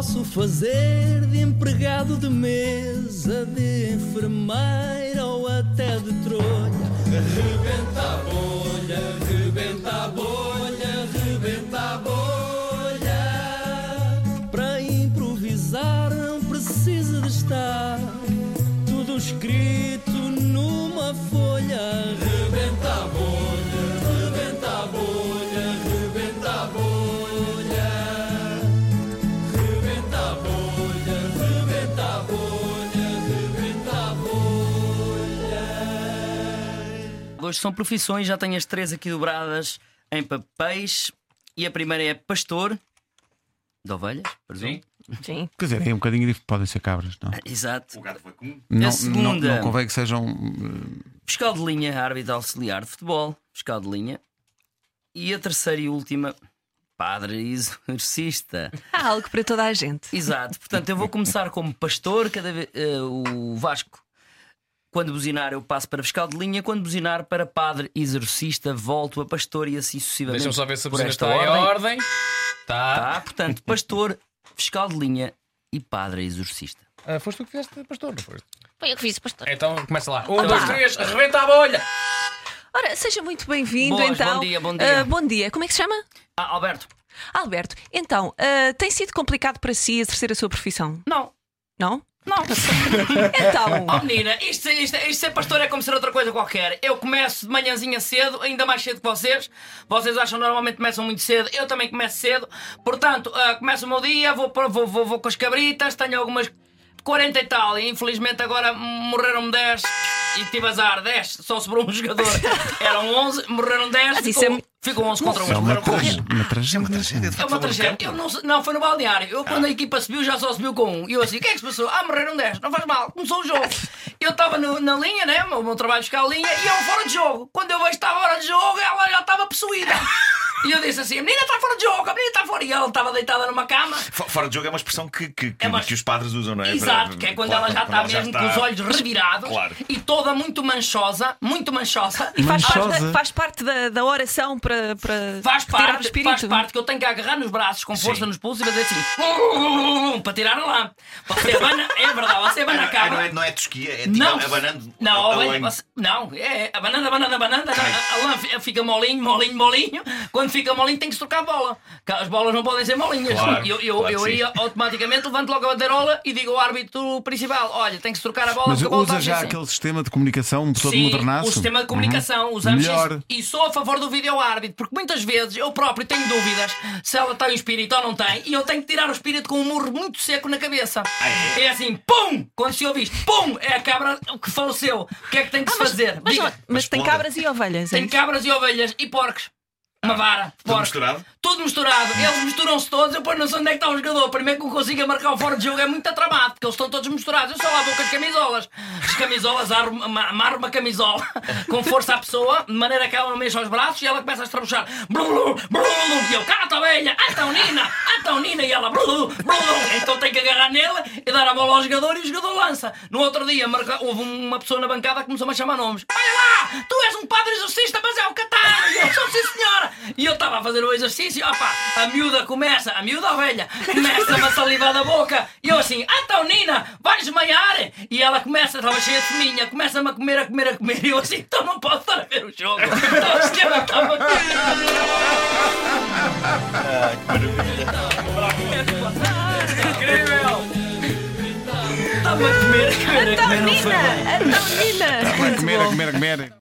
posso fazer de empregado de mesa, de enfermeira ou até de trolha. Rebenta a bolha, rebenta a bolha, rebenta a bolha. Para improvisar não precisa de estar tudo escrito numa folha. Hoje são profissões, já tenho as três aqui dobradas em papéis. E a primeira é pastor de ovelhas, presumo. Sim. Sim. Quer dizer, é um bocadinho diferente. Podem ser cabras, não? Exato. O gato foi comum. Não, não, segunda. não convém que sejam. eh, Fiscal de linha, árbitro auxiliar de futebol, fiscal de linha. E a terceira e última, padre exorcista. Há algo para toda a gente. Exato. Portanto, eu vou começar como pastor, cada vez eh, o Vasco. Quando buzinar, eu passo para fiscal de linha. Quando buzinar, para padre exorcista, volto a pastor e assim sucessivamente. Deixa-me só ver se a por buzina esta está em ordem. ordem. Tá. Tá? Portanto, pastor, fiscal de linha e padre exorcista. Ah, foste tu que fizeste, pastor, não foste? Foi eu que fiz, pastor. Então começa lá. Um, dois, três, arrebenta a bolha! Ora, seja muito bem-vindo Boas, então. bom dia, bom dia. Ah, bom dia. Como é que se chama? Ah, Alberto. Alberto. Então, ah, tem sido complicado para si exercer a sua profissão? Não, Não? Não. Então. Oh menina, isto, isto, isto ser pastor é como ser outra coisa qualquer. Eu começo de manhãzinha cedo, ainda mais cedo que vocês. Vocês acham que normalmente começam muito cedo, eu também começo cedo. Portanto, ah, começo o meu dia, vou, vou, vou, vou com as cabritas, tenho algumas 40 e tal, e infelizmente agora morreram 10 e tive azar, 10, só sobrou um jogador. Eram 11, morreram 10, Mas isso ficou, é- ficou 11 contra 1. É uma, Morreram com tragédia, uma tragédia. uma tragédia, é uma tragédia. Eu não, não, foi no balneário. Eu, quando a equipa subiu, já só subiu com um. E eu assim, o que é que se passou? Ah, morreram 10. Não faz mal. Começou o jogo. Eu estava na linha, né? O meu trabalho ficar a linha. E eu fora de jogo. Quando eu vejo que estava fora de jogo, ela já estava possuída. E eu disse assim, a menina está fora de jogo, a menina está fora. E ela estava deitada numa cama. Fo- Fora de jogo é uma expressão que, que, que, É uma- que os padres usam, não é? Exato, Para- que é quando claro, ela já está mesmo com os olhos revirados Claro. e toda muito manchosa, muito manchosa. E faz parte, Manchosa. da, faz parte da, da oração para, para Faz retirar o parte, espírito. faz parte que eu tenho que agarrar nos braços com força Sim. nos pulsos e fazer assim para tirar lá. Você é verdade, você abana a Ah, não, é, não é tosquia, é tipo Não, abanando. não, a- a você- não, é abanando, abanando, abanando. A, a lã fi- fica molinho, molinho, molinho. Quando fica molinho, tem que se trocar a bola. As bolas não podem ser molinhas. Claro, eu eu, claro eu aí automaticamente levanto logo a bandeirola e digo ao árbitro principal: olha, tem que se trocar a bola. Mas porque a bola usa já assim. aquele sistema de comunicação todo Sim, modernaço? o sistema de comunicação, Uhum. usamos Melhor. isso. E sou a favor do vídeo árbitro, porque muitas vezes eu próprio tenho dúvidas se ela tem o espírito ou não tem, e eu tenho que tirar o espírito com um murro muito seco na cabeça. é? assim, pum! Quando se ouve isto, pum! É a cabra que faleceu. O que é que tem que se fazer? Mas, Diga. mas, mas tem cabras e ovelhas. é Tem isso? cabras e ovelhas e porcos. Uma vara, Tudo porco. misturado? Tudo misturado. Eles misturam-se todos. Eu depois não sei onde é que está o jogador. Primeiro que eu consiga marcar o fora de jogo é muito atramado, porque eles estão todos misturados. Eu só lá vou com as camisolas. As camisolas, arro- ama- amarro uma camisola com força à pessoa, de maneira que ela não mexa os braços e ela começa a estrabuchar. Blu, blu, blu, e eu, cata a velha, então Nina, então Nina, e ela, blu, blu. Então tem que agarrar nele e dar a bola ao jogador e o jogador lança. No outro dia, marca- houve uma pessoa na bancada que começou-me a chamar nomes. Olha lá, tu és um padre exorcista, mas é o Catar. Eu, sou sim senhora. E eu estava a fazer o exercício, opa, a miúda começa, a miúda velha, começa-me a salivar da boca. E eu assim, então Nina, vais desmaiar? E ela começa, estava cheia de fominha, começa-me a comer, a comer, a comer. E eu assim, então não posso estar a ver o jogo. Então o sistema estava. Incrível! Estava a comer, a comer, a Então, comer. não foi bem. Nina! Então, Nina! A comer, a comer, a comer.